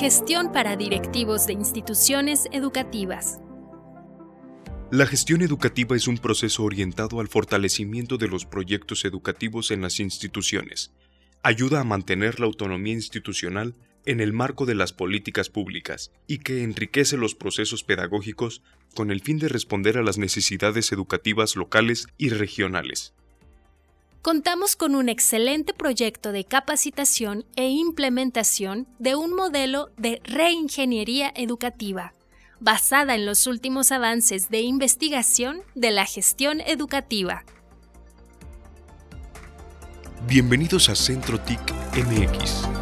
Gestión para directivos de instituciones educativas. La gestión educativa es un proceso orientado al fortalecimiento de los proyectos educativos en las instituciones. Ayuda a mantener la autonomía institucional en el marco de las políticas públicas y que enriquece los procesos pedagógicos con el fin de responder a las necesidades educativas locales y regionales. Contamos con un excelente proyecto de capacitación e implementación de un modelo de reingeniería educativa, basada en los últimos avances de investigación de la gestión educativa. Bienvenidos a Centro TIC MX